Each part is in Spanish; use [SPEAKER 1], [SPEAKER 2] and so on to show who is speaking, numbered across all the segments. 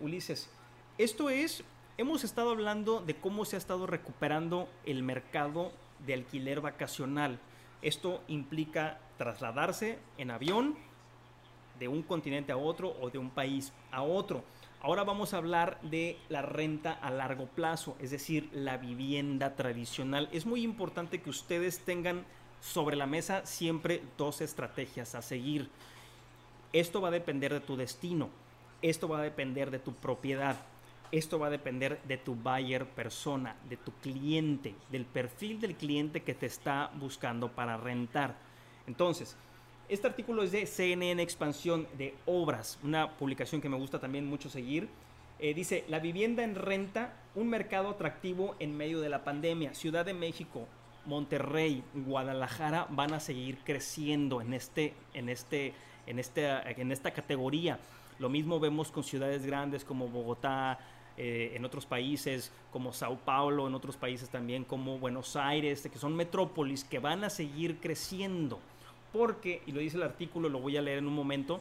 [SPEAKER 1] Ulises, esto es, hemos estado hablando de cómo se ha estado recuperando el mercado de alquiler vacacional. Esto implica trasladarse en avión de un continente a otro o de un país a otro. Ahora vamos a hablar de la renta a largo plazo, es decir, la vivienda tradicional. Es muy importante que ustedes tengan sobre la mesa siempre dos estrategias a seguir. Esto va a depender de tu destino, esto va a depender de tu propiedad, esto va a depender de tu buyer persona, de tu cliente, del perfil del cliente que te está buscando para rentar. Entonces, este artículo es de CNN Expansión de Obras, una publicación que me gusta también mucho seguir. Eh, dice, la vivienda en renta, un mercado atractivo en medio de la pandemia. Ciudad de México, Monterrey, Guadalajara van a seguir creciendo en, este, en, este, en, este, en esta categoría. Lo mismo vemos con ciudades grandes como Bogotá, eh, en otros países como Sao Paulo, en otros países también como Buenos Aires, que son metrópolis que van a seguir creciendo. Porque, y lo dice el artículo, lo voy a leer en un momento,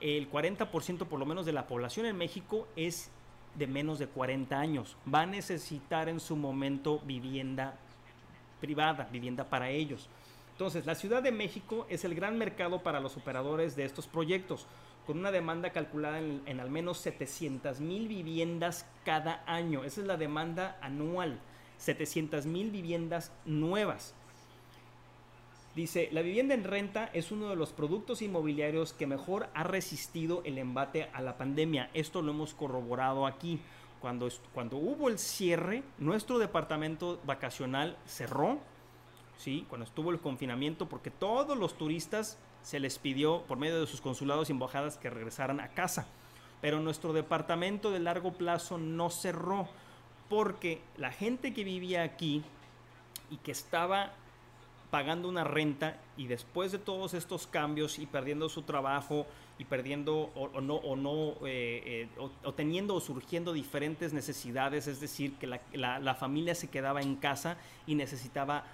[SPEAKER 1] el 40% por lo menos de la población en México es de menos de 40 años. Va a necesitar en su momento vivienda privada, vivienda para ellos. Entonces, la Ciudad de México es el gran mercado para los operadores de estos proyectos, con una demanda calculada en, al menos 700 mil viviendas cada año. Esa es la demanda anual, 700 mil viviendas nuevas. Dice, la vivienda en renta es uno de los productos inmobiliarios que mejor ha resistido el embate a la pandemia. Esto lo hemos corroborado aquí. Cuando, cuando hubo el cierre, nuestro departamento vacacional cerró ¿sí? cuando estuvo el confinamiento, porque todos los turistas se les pidió por medio de sus consulados y embajadas que regresaran a casa. Pero nuestro departamento de largo plazo no cerró, porque la gente que vivía aquí y que estaba pagando una renta y después de todos estos cambios y perdiendo su trabajo y perdiendo o, no o no eh, eh, o, teniendo o surgiendo diferentes necesidades es decir que la, la familia se quedaba en casa y necesitaba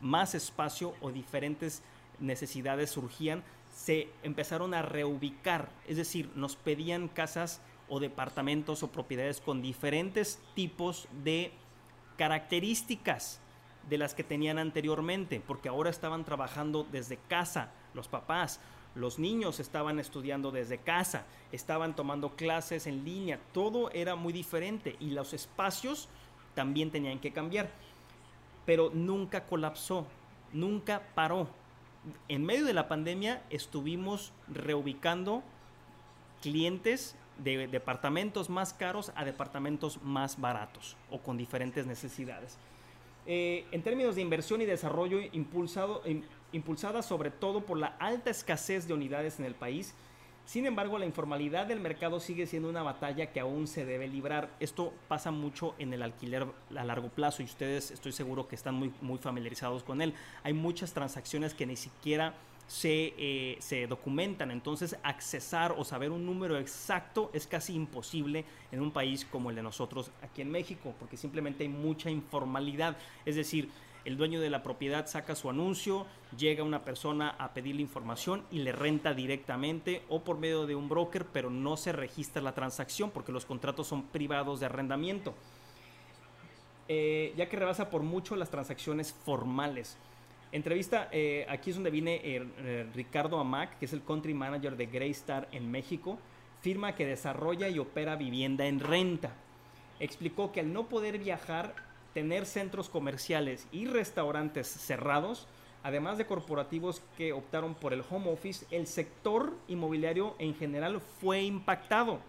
[SPEAKER 1] más espacio o diferentes necesidades surgían, se empezaron a reubicar, es decir, nos pedían casas o departamentos o propiedades con diferentes tipos de características de las que tenían anteriormente, porque ahora estaban trabajando desde casa, los papás, los niños estaban estudiando desde casa, estaban tomando clases en línea, todo era muy diferente y los espacios también tenían que cambiar pero nunca colapsó, nunca paró. En medio de la pandemia estuvimos reubicando clientes de departamentos más caros a departamentos más baratos o con diferentes necesidades. Eh, en términos de inversión y desarrollo impulsado, impulsada sobre todo por la alta escasez de unidades en el país, sin embargo, la informalidad del mercado sigue siendo una batalla que aún se debe librar. Esto pasa mucho en el alquiler a largo plazo y ustedes estoy seguro que están muy, muy familiarizados con él. Hay muchas transacciones que ni siquiera se, eh, se, documentan. Entonces, accesar o saber un número exacto es casi imposible en un país como el de nosotros aquí en México, porque simplemente hay mucha informalidad. Es decir, el dueño de la propiedad saca su anuncio, llega una persona a pedirle información y le renta directamente o por medio de un broker, pero no se registra la transacción porque los contratos son privados de arrendamiento. Eh, ya que rebasa por mucho las transacciones formales. Entrevista, eh, aquí es donde viene eh, Ricardo Amac, que es el country manager de Greystar en México, firma que desarrolla y opera vivienda en renta. Explicó que al no poder viajar tener centros comerciales y restaurantes cerrados, además de corporativos que optaron por el home office, el sector inmobiliario en general fue impactado.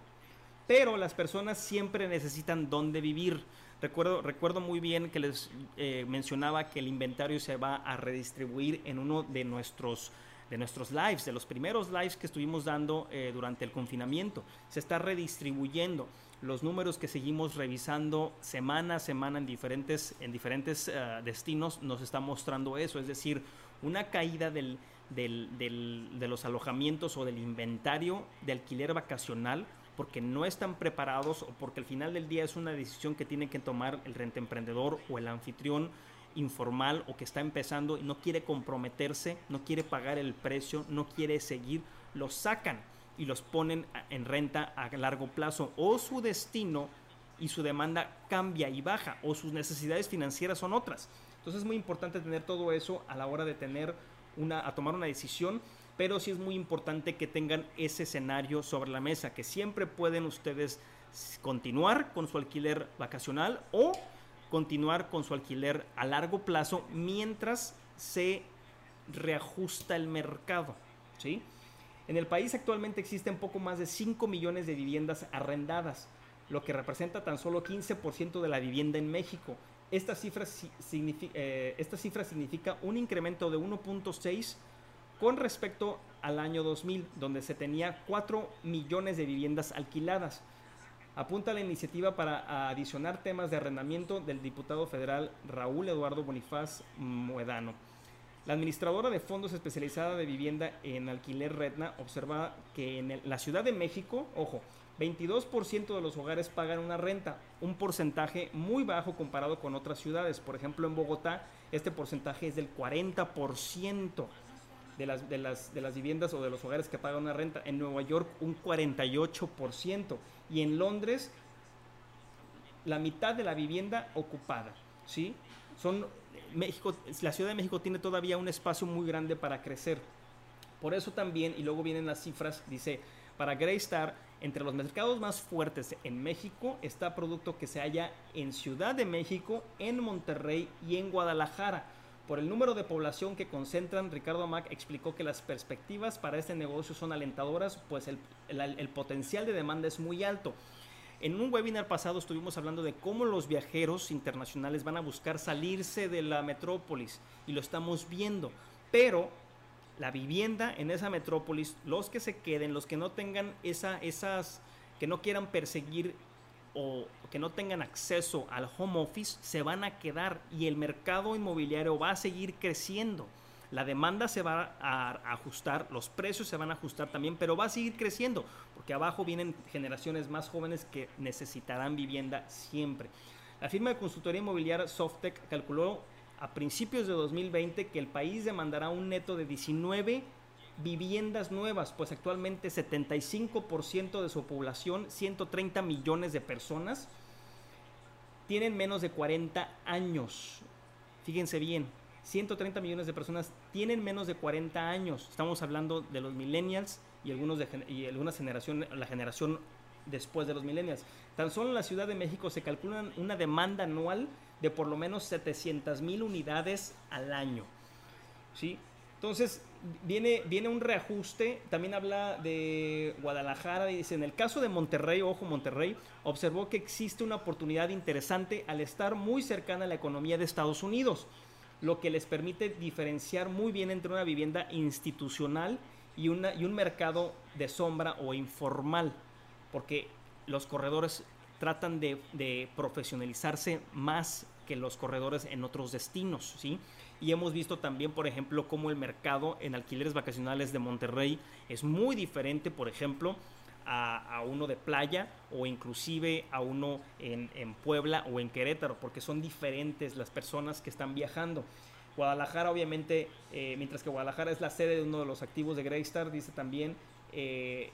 [SPEAKER 1] Pero las personas siempre necesitan dónde vivir. Recuerdo, recuerdo muy bien que les eh, mencionaba que el inventario se va a redistribuir en uno de nuestros de nuestros lives, de los primeros lives que estuvimos dando eh, durante el confinamiento. Se está redistribuyendo. Los números que seguimos revisando semana a semana en diferentes, en diferentes eh, destinos nos está mostrando eso. Es decir, una caída del, de los alojamientos o del inventario de alquiler vacacional porque no están preparados o porque al final del día es una decisión que tiene que tomar el rente emprendedor o el anfitrión informal o que está empezando y no quiere comprometerse, no quiere pagar el precio, no quiere seguir, los sacan y los ponen en renta a largo plazo o su destino y su demanda cambia y baja o sus necesidades financieras son otras. Entonces es muy importante tener todo eso a la hora de tener una a tomar una decisión, pero sí es muy importante que tengan ese escenario sobre la mesa, que siempre pueden ustedes continuar con su alquiler vacacional o continuar con su alquiler a largo plazo mientras se reajusta el mercado. ¿sí? En el país actualmente existen poco más de 5 millones de viviendas arrendadas, lo que representa tan solo 15% de la vivienda en México. Esta cifra, significa, eh, significa un incremento de 1.6 con respecto al año 2000, donde se tenía 4 millones de viviendas alquiladas apunta la iniciativa para adicionar temas de arrendamiento del diputado federal Raúl Eduardo Bonifaz Muedano. La administradora de fondos especializada de vivienda en alquiler Redna observa que en la Ciudad de México, ojo, 22% de los hogares pagan una renta, un porcentaje muy bajo comparado con otras ciudades. Por ejemplo, en Bogotá este porcentaje es del 40% de las, de las, de las viviendas o de los hogares que pagan una renta. En Nueva York un 48% y en Londres la mitad de la vivienda ocupada. ¿sí? Son, México, la Ciudad de México tiene todavía un espacio muy grande para crecer. Por eso también, y luego vienen las cifras, dice, para Greystar, entre los mercados más fuertes en México está producto que se halla en Ciudad de México, en Monterrey y en Guadalajara. Por el número de población que concentran, Ricardo Mac explicó que las perspectivas para este negocio son alentadoras, pues el, el, potencial de demanda es muy alto. En un webinar pasado estuvimos hablando de cómo los viajeros internacionales van a buscar salirse de la metrópolis y lo estamos viendo, pero la vivienda en esa metrópolis, los que se queden, los que no tengan esa, esas, que no quieran perseguir o que no tengan acceso al home office se van a quedar y el mercado inmobiliario va a seguir creciendo. La demanda se va a ajustar, los precios se van a ajustar también, pero va a seguir creciendo porque abajo vienen generaciones más jóvenes que necesitarán vivienda siempre. La firma de consultoría inmobiliaria Softec calculó a principios de 2020 que el país demandará un neto de 19 viviendas nuevas, pues actualmente 75% de su población, 130 millones de personas, tienen menos de 40 años. Fíjense bien, 130 millones de personas tienen menos de 40 años. Estamos hablando de los millennials y, algunos de, y algunas generaciones, la generación después de los millennials. Tan solo en la Ciudad de México se calcula una demanda anual de por lo menos 700 mil unidades al año. ¿sí? Entonces, viene, viene un reajuste. También habla de Guadalajara. Dice: En el caso de Monterrey, ojo, Monterrey, observó que existe una oportunidad interesante al estar muy cercana a la economía de Estados Unidos, lo que les permite diferenciar muy bien entre una vivienda institucional y, una, y un mercado de sombra o informal, porque los corredores tratan de, de profesionalizarse más que los corredores en otros destinos, ¿sí? Y hemos visto también, por ejemplo, cómo el mercado en alquileres vacacionales de Monterrey es muy diferente, por ejemplo, a, uno de playa o inclusive a uno en, Puebla o en Querétaro, porque son diferentes las personas que están viajando. Guadalajara, obviamente, eh, mientras que Guadalajara es la sede de uno de los activos de Greystar, dice también, eh,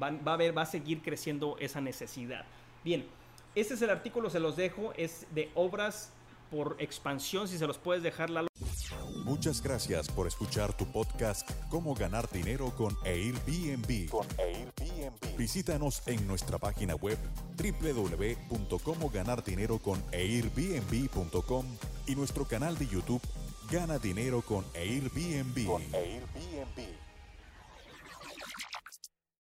[SPEAKER 1] va, a ver, va a seguir creciendo esa necesidad. Bien, este es el artículo, se los dejo, es de obras por expansión, si se los puedes dejar, la
[SPEAKER 2] Muchas gracias por escuchar tu podcast Cómo ganar dinero con Airbnb. Con Airbnb. Visítanos en nuestra página web www.comoganardinero.airbnb.com y nuestro canal de YouTube Gana dinero con Airbnb. Con Airbnb.